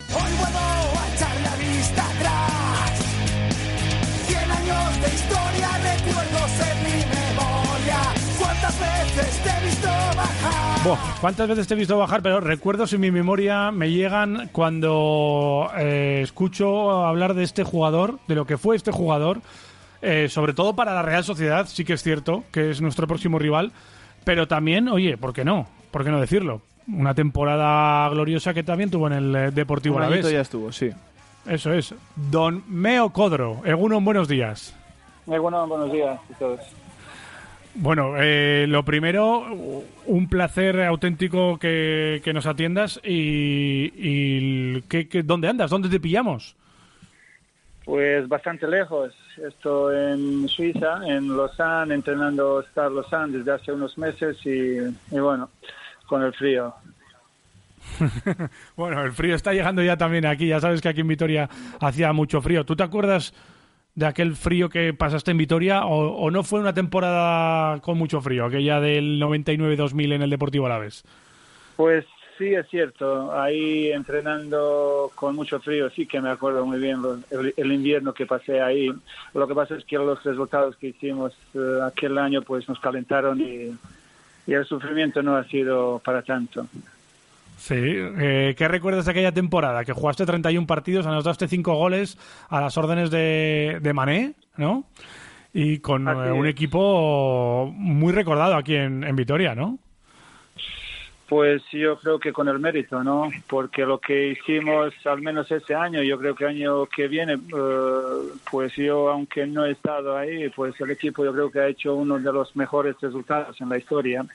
Hoy vuelvo a echar la vista atrás. Cien años de historia, recuerdos en mi memoria. ¿Cuántas veces te he visto bajar? Buah, ¿Cuántas veces te he visto bajar? Pero recuerdos en mi memoria me llegan cuando eh, escucho hablar de este jugador, de lo que fue este jugador, eh, sobre todo para la Real Sociedad, sí que es cierto, que es nuestro próximo rival, pero también, oye, ¿por qué no? ¿Por qué no decirlo? Una temporada gloriosa que también tuvo en el eh, Deportivo Un Alavés. ya estuvo, sí. Eso es. Don Meo Codro. Eguno, buenos días. Muy bueno, buenos días a todos. Bueno, eh, lo primero, un placer auténtico que, que nos atiendas y, y ¿qué- qué- ¿dónde andas? ¿Dónde te pillamos? Pues bastante lejos. Estoy en Suiza, en Lausanne, entrenando Star Lausanne desde hace unos meses y, y bueno, con el frío. Bueno, el frío está llegando ya también aquí. Ya sabes que aquí en Vitoria hacía mucho frío. ¿Tú te acuerdas de aquel frío que pasaste en Vitoria o, o no fue una temporada con mucho frío, aquella del 99-2000 en el Deportivo Alavés? Pues sí, es cierto. Ahí entrenando con mucho frío, sí que me acuerdo muy bien el invierno que pasé ahí. Lo que pasa es que los resultados que hicimos eh, aquel año pues nos calentaron y, y el sufrimiento no ha sido para tanto. Sí, eh, ¿qué recuerdas de aquella temporada? Que jugaste 31 partidos, anotaste 5 goles a las órdenes de, de Mané, ¿no? Y con eh, un equipo muy recordado aquí en, en Vitoria, ¿no? Pues yo creo que con el mérito, ¿no? Porque lo que hicimos, al menos este año, yo creo que año que viene, eh, pues yo, aunque no he estado ahí, pues el equipo yo creo que ha hecho uno de los mejores resultados en la historia.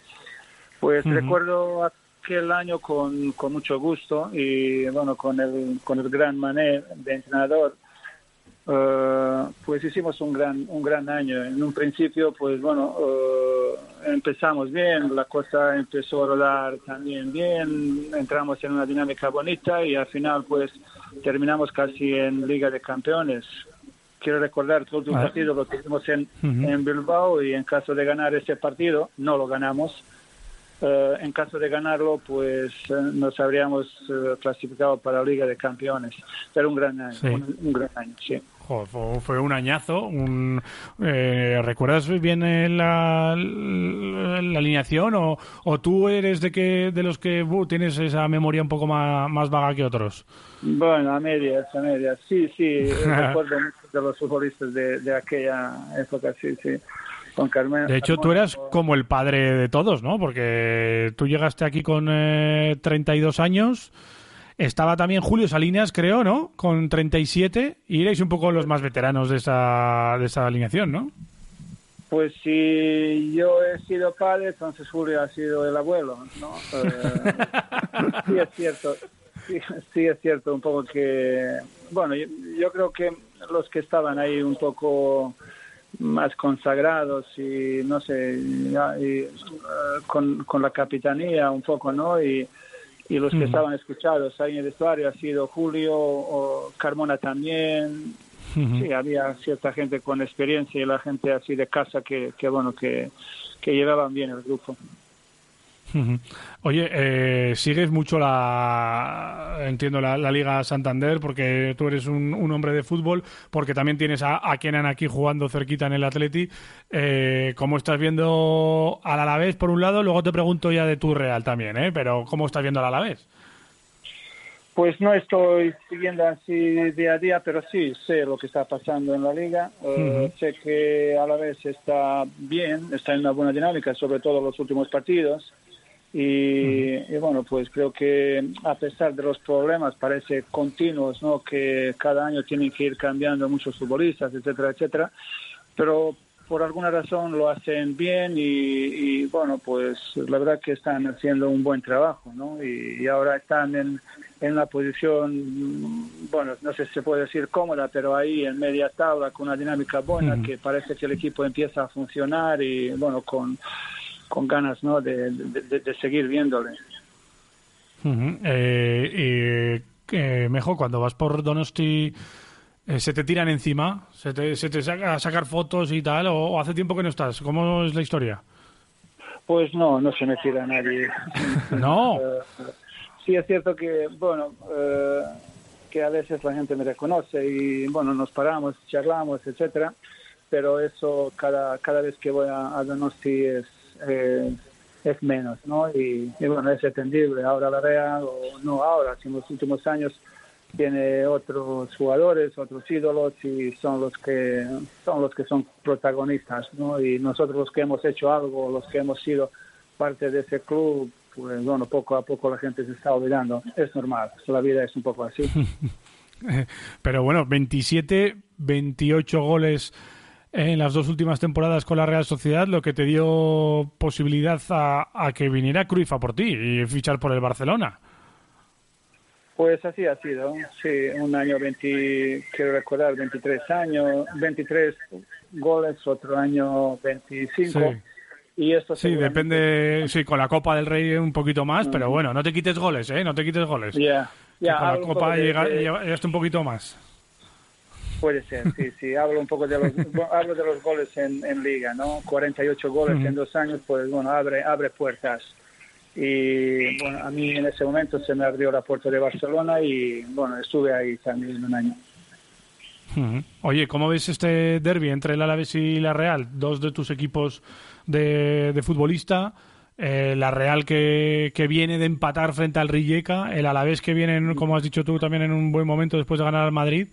Pues recuerdo aquel año con, con mucho gusto y bueno, con el, con el gran Mané de entrenador. Eh, pues hicimos un gran un gran año. En un principio, pues bueno, eh, empezamos bien, la cosa empezó a rodar también bien, entramos en una dinámica bonita y al final, pues terminamos casi en Liga de Campeones. Quiero recordar que el Ah. partido lo tuvimos en, Ujú. en Bilbao y en caso de ganar ese partido, no lo ganamos. Eh, en caso de ganarlo, pues eh, nos habríamos eh, clasificado para la Liga de Campeones. Pero un gran año, Sí. un, un gran año, sí. Joder, fue, un añazo. Un, eh, ¿Recuerdas bien la, la alineación o, o tú eres de que de los que buh, tienes esa memoria un poco más, más vaga que otros? Bueno, a medias, a medias. Sí, sí, recuerdo muchos de los futbolistas de, de aquella época, sí, sí. Con Carmen. De hecho, tú eras como el padre de todos, ¿no? Porque tú llegaste aquí con eh, 32 años. Estaba también Julio Salinas, creo, ¿no? Con 37. Y erais un poco los más veteranos de esa, de esa alineación, ¿no? Pues si yo he sido padre, entonces Julio ha sido el abuelo, ¿no? Eh, sí es cierto, sí, sí es cierto un poco que, bueno, yo, yo creo que los que estaban ahí un poco más consagrados y no sé, y, eh, con, con la capitanía un poco, ¿no? Y, y los que estaban escuchados ahí en el vestuario ha sido Julio, o Carmona también. Sí, había cierta gente con experiencia y la gente así de casa que, que bueno, que, que llevaban bien el grupo. Oye, eh, sigues mucho la, entiendo, la, la Liga Santander porque tú eres un, un hombre de fútbol, porque también tienes a, a Kenan aquí jugando cerquita en el Atleti. Eh, ¿Cómo estás viendo al Alavés por un lado? Luego te pregunto ya de tu Real también, ¿eh? Pero ¿cómo estás viendo al Alavés? Pues no estoy siguiendo así día a día, pero sí sé lo que está pasando en la liga. Eh. Sé que a la vez está bien, está en una buena dinámica, sobre todo los últimos partidos. Y, y bueno, pues creo que a pesar de los problemas, parece continuos, ¿no? Que cada año tienen que ir cambiando muchos futbolistas, etcétera, etcétera. Pero por alguna razón lo hacen bien y, bueno, pues la verdad que están haciendo un buen trabajo, ¿no? Y, ahora están en, en la posición, bueno, no sé si se puede decir cómoda, pero ahí en media tabla con una dinámica buena que parece que el equipo empieza a funcionar y bueno, con, con ganas, ¿no? De, de, seguir viéndole. eh, y mejor cuando vas por Donosti eh, ¿Se te tiran encima? ¿Se te, se te saca a sacar fotos y tal? O, hace tiempo que no estás? ¿Cómo es la historia? Pues no, no se me tira nadie. ¿No? Eh, sí es cierto que, bueno, eh, que a veces la gente me reconoce y, bueno, nos paramos, charlamos, etcétera, pero eso cada, cada vez que voy a, a Donosti es, es menos, ¿no? Y, bueno, es entendible. Ahora la Real, o no ahora, en los últimos años tiene otros jugadores, otros ídolos y son los que son los que son protagonistas, ¿no? Y nosotros los que hemos hecho algo, los que hemos sido parte de ese club, pues bueno, poco a poco la gente se está olvidando. Es normal, la vida es un poco así. Pero bueno, 27, 28 goles en las dos últimas temporadas con la Real Sociedad, lo que te dio posibilidad a, a que viniera Cruyff a por ti y fichar por el Barcelona. Pues así ha sido, sí, un año 20, quiero recordar, 23 años, 23 goles, otro año 25. Y esto sí, depende, sí, con la Copa del Rey un poquito más, pero bueno, no te quites goles, ¿eh? No te quites goles. Ya, ya. Con la Copa llegaste un poquito más. Puede ser, sí, sí. Hablo un poco de los, hablo de los goles en, en Liga, ¿no? 48 goles en dos años, pues bueno, abre, abre puertas y bueno, a mí en ese momento se me abrió la puerta de Barcelona y bueno, estuve ahí también un año. Oye, ¿cómo ves este derby entre el Alavés y la Real? Dos de tus equipos de, de futbolista. Eh, la Real que, que, viene de empatar frente al Rijeka, el Alavés que viene, como has dicho tú, también en un buen momento después de ganar al Madrid.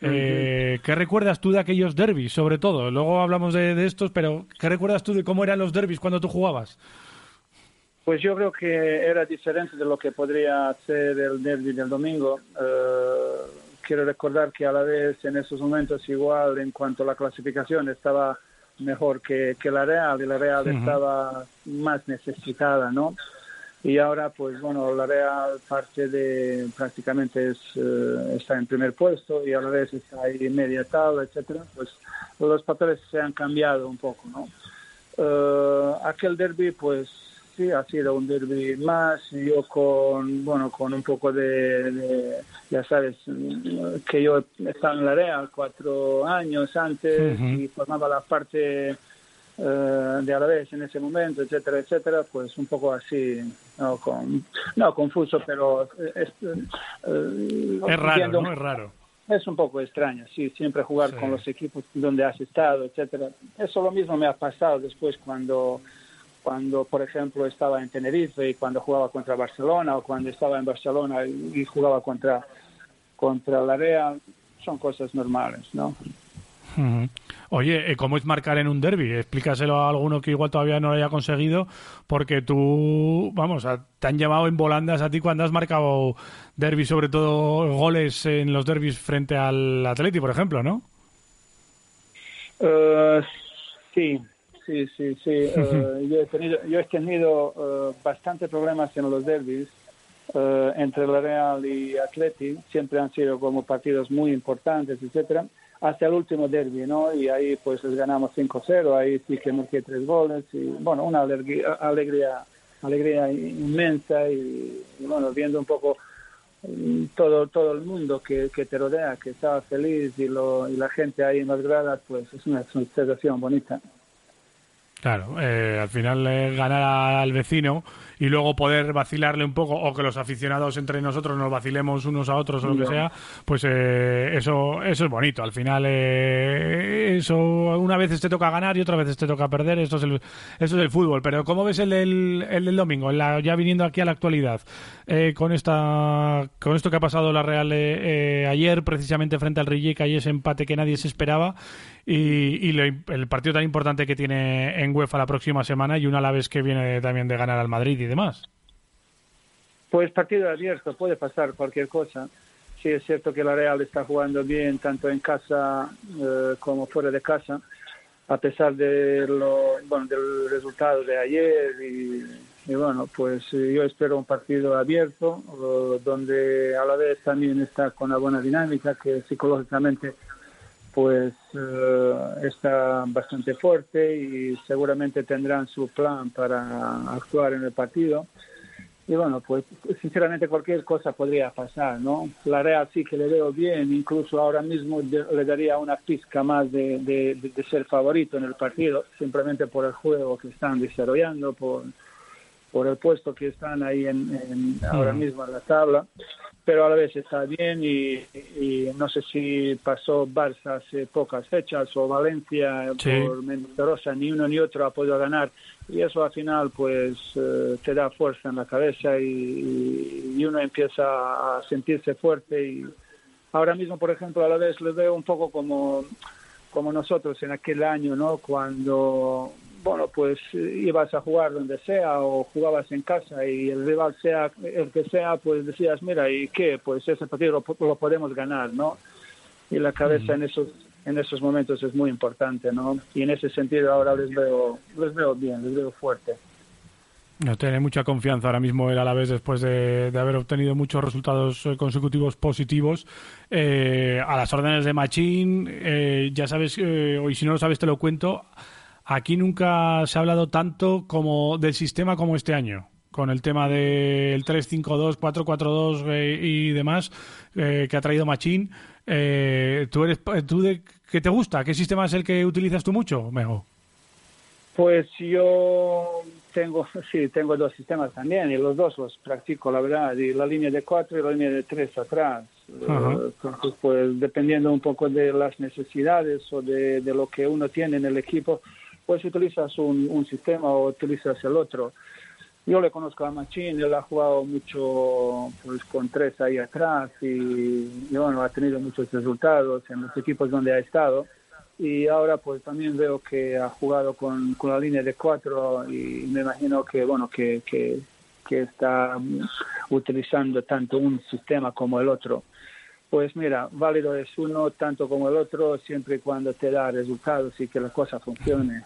Eh, ¿Qué recuerdas tú de aquellos derbis, sobre todo? Luego hablamos de, de, estos, pero ¿qué recuerdas tú de cómo eran los derbis cuando tú jugabas? Pues yo creo que era diferente de lo que podría ser el derby del domingo. Eh, quiero recordar que a la vez en esos momentos igual en cuanto a la clasificación estaba mejor que, que la Real y la Real estaba más necesitada, ¿no? Y ahora, pues bueno, la Real parte de prácticamente es, eh, está en primer puesto y a la vez está ahí media tabla, etcétera. Pues los papeles se han cambiado un poco, ¿no? Eh, aquel derby, pues sí, ha sido un derby más, yo con, bueno, con un poco de, ya sabes, que yo estaba en la Real cuatro años antes y formaba la parte uh, de Alavés en ese momento, etcétera, etcétera, pues un poco así, no, con, no confuso, pero es, uh, es raro, ¿no? Es raro. Es un poco extraño, sí, siempre jugar con los equipos donde has estado, etcétera. Eso lo mismo me ha pasado después cuando cuando, por ejemplo, estaba en Tenerife y cuando jugaba contra Barcelona o cuando estaba en Barcelona y jugaba contra, contra la Real, son cosas normales, ¿no? Oye, eh, ¿cómo es marcar en un derby? Explícaselo a alguno que igual todavía no lo haya conseguido, porque tú, vamos, te han llevado en volandas a ti cuando has marcado derby, sobre todo goles en los derbis frente al Atleti, por ejemplo, ¿no? Uh, sí, Sí, sí, sí. Eh, yo he tenido, yo he tenido uh, bastante problemas en los derbis uh, entre la Real y Atleti. Siempre han sido como partidos muy importantes, etcétera. Hasta el último derby, ¿no? Y ahí pues les ganamos 5-0. Ahí sí que marqué tres goles y bueno, una alegría, alegría, inmensa y, bueno, viendo un poco mm, todo todo el mundo que, que te rodea, que estaba feliz y, lo, y la gente ahí en las gradas, pues es una sensación bonita. Claro, eh, al final ganar al vecino y luego poder vacilarle un poco o que los aficionados entre nosotros nos vacilemos unos a otros o lo que sea, pues eh, eso eso es bonito. Al final eh, eso una vez te toca ganar y otra vez te toca perder. Esto es el, eso es el fútbol. Pero ¿cómo ves el del, el del domingo? La, ya viniendo aquí a la actualidad eh, con esta con esto que ha pasado la Real ayer precisamente frente al Rijeka y ese empate que nadie se esperaba y, y el partido tan importante que tiene en UEFA la próxima semana y una la vez que viene también de ganar al Madrid demás. Pues partido abierto, puede pasar cualquier cosa. Sí es cierto que la Real está jugando bien tanto en casa eh, como fuera de casa. a pesar de lo, bueno, del resultado de ayer y, bueno, pues eh, yo espero un partido abierto donde a la vez también está con una buena dinámica que psicológicamente pues eh, está bastante fuerte y seguramente tendrán su plan para actuar en el partido y bueno, pues sinceramente cualquier cosa podría pasar, ¿no? La Real sí que le veo bien, incluso ahora mismo le daría una pizca más de, de, ser favorito en el partido, simplemente por el juego que están desarrollando, por, por el puesto que están ahí en, ahora mismo en la tabla pero a la vez está bien y, no sé si pasó Barça hace pocas fechas o Valencia por Mendoza, ni uno ni otro ha podido ganar. Y eso al final pues eh, te da fuerza en la cabeza y, y, uno empieza a sentirse fuerte y ahora mismo por ejemplo a la vez le veo un poco como como nosotros en aquel año no cuando bueno, pues ibas a jugar donde sea o jugabas en casa y el rival sea el que sea, pues decías, mira, ¿y qué? Pues ese partido lo, podemos ganar, ¿no? Y la cabeza en esos en esos momentos es muy importante, ¿no? Y en ese sentido ahora les veo les veo bien, les veo fuerte. No tiene mucha confianza ahora mismo el Alavés después de, haber obtenido muchos resultados eh, consecutivos positivos. Eh, a las órdenes de Machín, eh, ya sabes, eh, y si no lo sabes te lo cuento, Aquí nunca se ha hablado tanto como del sistema como este año, con el tema del 3-5-2, 4-4-2 eh, y demás eh, que ha traído Machín. Eh, ¿Tú eres tú de qué te gusta? ¿Qué sistema es el que utilizas tú mucho, Mego? Pues yo tengo, sí, tengo dos sistemas también y los dos los practico, la verdad, y la línea de 4 y la línea de 3 atrás. Entonces, pues dependiendo un poco de las necesidades o de, de, lo que uno tiene en el equipo, pues utilizas un, sistema o utilizas el otro. Yo le conozco a Machín, él ha jugado mucho pues, con tres ahí atrás y, bueno, ha tenido muchos resultados en los equipos donde ha estado. Y ahora pues también veo que ha jugado con, con la línea de cuatro y me imagino que, bueno, que, que, que está utilizando tanto un sistema como el otro. Pues mira, válido es uno tanto como el otro siempre y cuando te da resultados y que la cosa funcione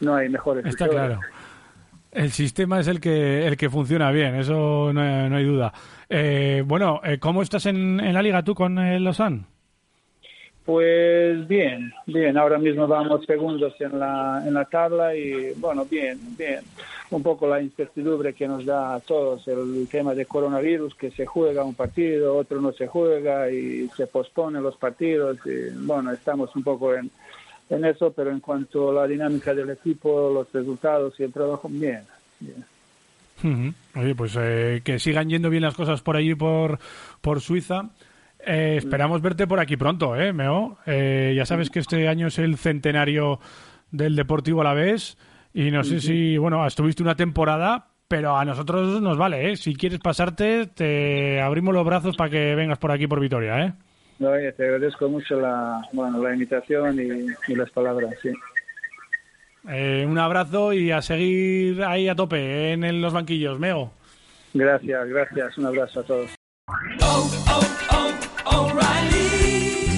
no hay mejores. Está claro. El sistema es el que el que funciona bien, eso no, hay duda. Eh, bueno, eh, ¿cómo estás en, la liga tú con el Lausanne? Pues bien, bien. Ahora mismo vamos segundos en la, en la tabla y bueno, bien, bien. Un poco la incertidumbre que nos da a todos el tema de coronavirus, que se juega un partido, otro no se juega y se posponen los partidos. Y, bueno, estamos un poco en, en eso, pero en cuanto a la dinámica del equipo, los resultados y el trabajo, bien. Oye, pues eh, que sigan yendo bien las cosas por allí, por, por Suiza. Eh, esperamos verte por aquí pronto, ¿eh, Meo? Eh, ya sabes que este año es el centenario del Deportivo a la vez y no sé si, bueno, estuviste una temporada, pero a nosotros nos vale, ¿eh? Si quieres pasarte, te abrimos los brazos para que vengas por aquí por Vitoria, ¿eh? No, te agradezco mucho la, bueno, la invitación y, las palabras, sí. Eh, un abrazo y a seguir ahí a tope en, los banquillos, Meo. Gracias, gracias. Un abrazo a todos.